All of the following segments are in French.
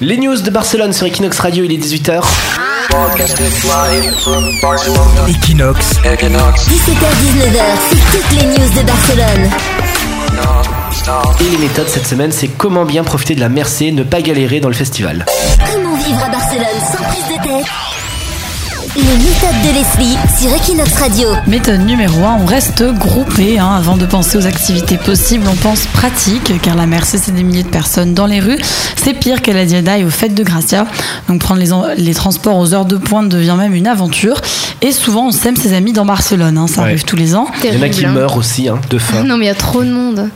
Les news de Barcelone sur Equinox Radio, il est 18h. Equinox, 17h-19h, c'est toutes les news de Barcelone. Et les méthodes cette semaine, c'est comment bien profiter de la Mercé, ne pas galérer dans le festival. Comment vivre à Barcelone sans prise de tête? Les méthodes de Leslie sur Equinox Radio. Méthode numéro 1, on reste groupé. hein. Avant de penser aux activités possibles, on pense pratique, car la Mercé, c'est des milliers de personnes dans les rues. C'est pire qu'à la Diada et aux fêtes de Gracia. Donc prendre les, transports aux heures de pointe devient même une aventure. Et souvent, on sème ses amis dans Barcelone. hein. Ça Ouais. arrive tous les ans. Il y en a qui hein. meurent aussi hein, de faim. Non, mais il y a trop de monde.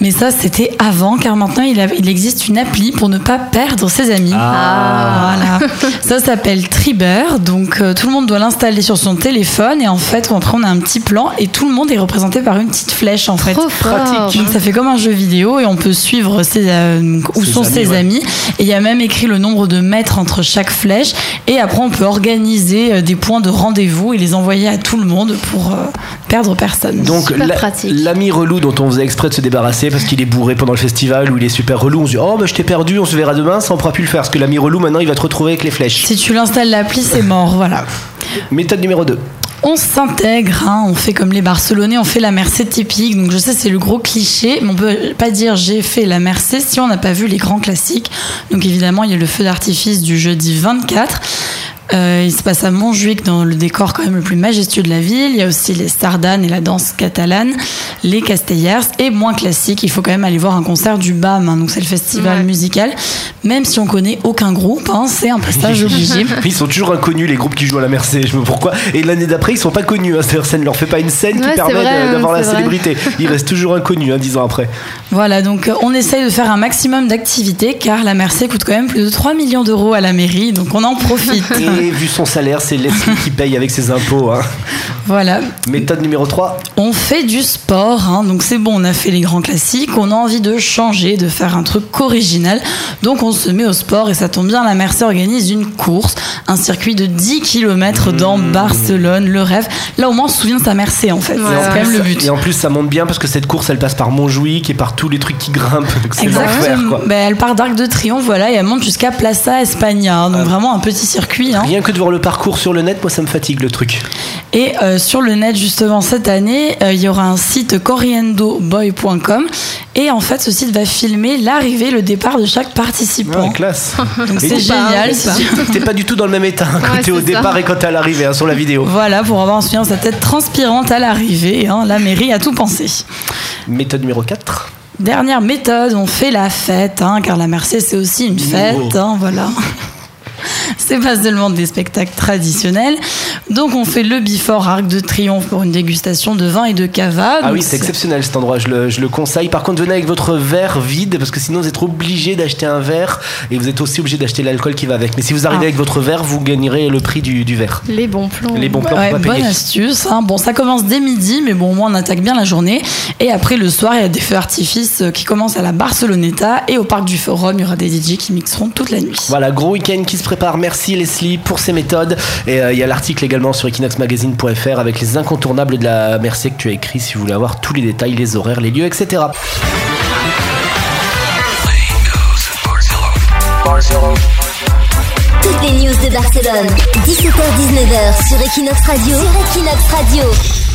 Mais ça, c'était avant, car maintenant, il existe une appli pour ne pas perdre ses amis. Ah. Voilà. Ça s'appelle Triber. Donc, euh, tout le monde doit l'installer sur son téléphone. Et en fait, après, on a un petit plan et tout le monde est représenté par une petite flèche, en fait. Trop fort. Donc ça fait comme un jeu vidéo et on peut suivre ses, euh, où Ses sont amis, ses ouais. amis. Et il y a même écrit le nombre de mètres entre chaque flèche. Et après, on peut organiser euh, des points de rendez-vous et les envoyer à tout le monde pour euh, perdre personne. Donc la- pratique. l'ami relou dont on faisait exprès de se débarrasser parce qu'il est bourré pendant le festival ou il est super relou, on se dit oh bah je t'ai perdu, on se verra demain, ça on pourra plus le faire parce que l'ami relou maintenant il va te retrouver avec les flèches. si tu l'installes l'appli, c'est mort. Voilà. Méthode numéro 2. On s'intègre, hein, on fait comme les Barcelonais, on fait la Mercé typique. Donc je sais, c'est le gros cliché, mais on peut pas dire j'ai fait la Mercé si on n'a pas vu les grands classiques. Donc évidemment, il y a le feu d'artifice du jeudi 24. Euh, il se passe à Montjuic dans le décor quand même le plus majestueux de la ville. Il y a aussi les sardanes et la danse catalane, les castellers et moins classique. Il faut quand même aller voir un concert du BAM, hein, donc c'est le festival Ouais. musical. Même si on connaît aucun groupe, hein, c'est un passage obligé. Ils sont toujours inconnus les groupes qui jouent à la Mercé, je sais pourquoi. Et l'année d'après ils sont pas connus, hein. c'est-à-dire ça ne leur fait pas une scène qui Ouais, c'est permet hein, d'avoir la c'est vrai. célébrité. Ils restent toujours inconnus hein, dix ans après. Voilà, donc euh, on essaye de faire un maximum d'activités car la Mercé coûte quand même plus de 3 millions d'euros à la mairie, donc on en profite. Et vu son salaire, c'est Leslie qui paye avec ses impôts. Voilà, Méthode numéro 3. on fait du sport, hein, donc c'est bon, on a fait les grands classiques, on a envie de changer, de faire un truc original, donc on se met au sport et ça tombe bien, la Mercé organise une course, un circuit de 10 km dans Barcelone, le rêve. Là au moins on se souvient de sa Mercé en fait, Ouais, c'est quand même le but. Et en plus, ça monte bien parce que cette course, elle passe par Montjuic et par tous les trucs qui grimpent. Donc c'est l'enfer, quoi. Ben, elle part d'Arc de Triomphe, voilà, et elle monte jusqu'à Plaza España, donc vraiment un petit circuit. Hein. Rien que de voir le parcours sur le net, moi, ça me fatigue le truc. Et euh, sur le net, justement, cette année, euh, il y aura un site corriendoboy.com. Et en fait, ce site va filmer l'arrivée, le départ de chaque participant. Ouais, classe. Donc c'est génial. T'es pas du tout dans le même état hein, quand Ouais, t'es au ça. départ et quand t'es à l'arrivée hein, sur la vidéo. Voilà, pour avoir un souvenir sa tête transpirante à l'arrivée. hein, la mairie a tout pensé. Méthode numéro 4. Dernière méthode, on fait la fête, hein, car la Mercé c'est aussi une fête, Oh. hein, voilà. C'est pas seulement des spectacles traditionnels. Donc on fait le Before Arc de Triomphe pour une dégustation de vin et de cava. Ah oui, c'est exceptionnel cet endroit, je le, je le conseille. Par contre, venez avec votre verre vide parce que sinon vous êtes obligé d'acheter un verre et vous êtes aussi obligé d'acheter l'alcool qui va avec. Mais si vous arrivez Ah. avec votre verre, vous gagnerez le prix du, du verre. Les bons plans. Les bons plans Ouais, bonne payer. astuce. hein. Bon, ça commence dès midi, mais bon, au moins on attaque bien la journée. Et après, le soir, il y a des feux artifices euh, qui commencent à la Barceloneta et au parc du Forum, il y aura des DJ qui mixeront toute la nuit. Voilà, gros week-end qui se prépare. Merci Leslie pour ces méthodes. Et euh, il y a l'article également sur equinoxmagazine.fr avec les incontournables de la Mercé que tu as écrit si vous voulez avoir tous les détails, les horaires, les lieux, etc. Toutes les news de Barcelone. 17h-19h sur Equinox Radio. Sur Equinox Radio.